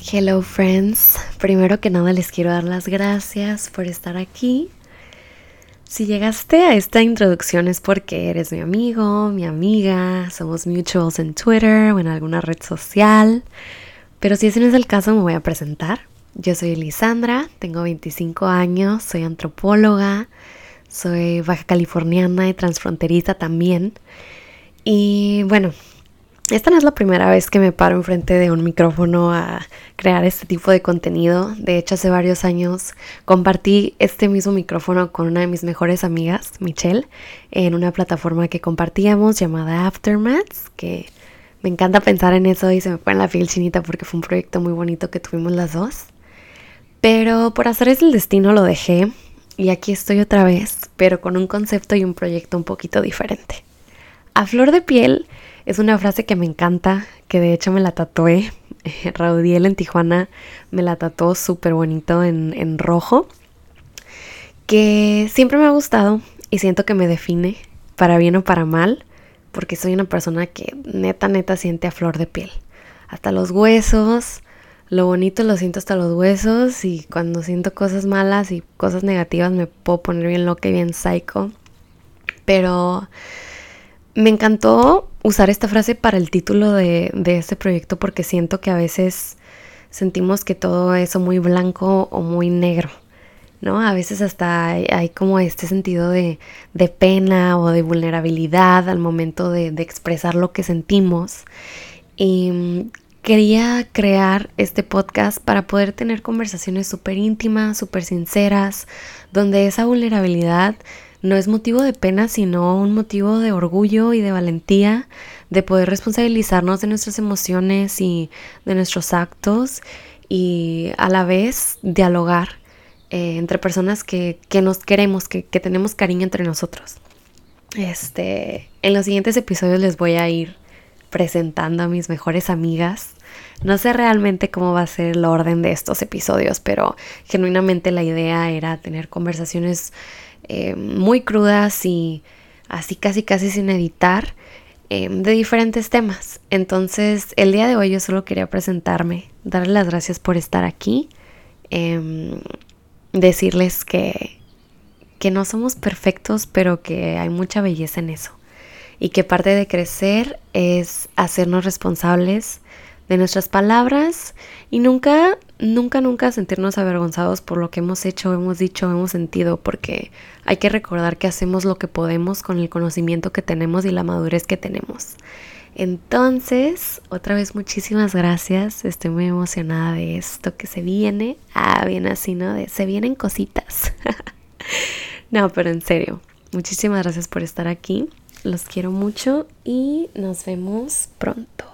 Hello friends, primero que nada les quiero dar las gracias por estar aquí. Si llegaste a esta introducción es porque eres mi amigo, mi amiga, somos mutuals en Twitter o en alguna red social. Pero si ese no es el caso me voy a presentar. Yo soy Elisandra, tengo 25 años, soy antropóloga, soy baja californiana y transfronteriza también. Y bueno, esta no es la primera vez que me paro enfrente de un micrófono a crear este tipo de contenido. De hecho, hace varios años compartí este mismo micrófono con una de mis mejores amigas, Michelle, en una plataforma que compartíamos llamada Aftermaths, que me encanta pensar en eso y se me pone la piel chinita porque fue un proyecto muy bonito que tuvimos las dos. Pero por hacer el destino lo dejé y aquí estoy otra vez, pero con un concepto y un proyecto un poquito diferente. A flor de piel es una frase que me encanta, que de hecho me la tatué. Raudiel en Tijuana me la tatuó súper bonito en, en rojo. Que siempre me ha gustado y siento que me define, para bien o para mal, porque soy una persona que neta, neta siente a flor de piel. Hasta los huesos, lo bonito lo siento hasta los huesos y cuando siento cosas malas y cosas negativas me puedo poner bien loca y bien psycho. Pero me encantó usar esta frase para el título de, este proyecto porque siento que a veces sentimos que todo es muy blanco o muy negro, ¿no? A veces hasta hay, como este sentido de, pena o de vulnerabilidad al momento de, de expresar lo que sentimos. Y mm, quería crear este podcast para poder tener conversaciones súper íntimas, súper sinceras, donde esa vulnerabilidad no es motivo de pena, sino un motivo de orgullo y de valentía, de poder responsabilizarnos de nuestras emociones y de nuestros actos y a la vez dialogar eh, entre personas que, nos queremos, que, que, tenemos cariño entre nosotros. Este, en los siguientes episodios les voy a ir presentando a mis mejores amigas. No sé realmente cómo va a ser el orden de estos episodios, pero genuinamente la idea era tener conversaciones eh, muy crudas y así casi casi sin editar eh, de diferentes temas. Entonces el día de hoy yo solo quería presentarme, darles las gracias por estar aquí, em, decirles que, que no somos perfectos, pero que hay mucha belleza en eso. Y que parte de crecer es hacernos responsables de nuestras palabras y nunca, nunca, nunca sentirnos avergonzados por lo que hemos hecho, hemos dicho, hemos sentido, porque hay que recordar que hacemos lo que podemos con el conocimiento que tenemos y la madurez que tenemos. Entonces, otra vez muchísimas gracias. Estoy muy emocionada de esto que se viene. Ah, bien así, ¿no? De se vienen cositas. no, pero en serio, muchísimas gracias por estar aquí. Los quiero mucho y nos vemos pronto.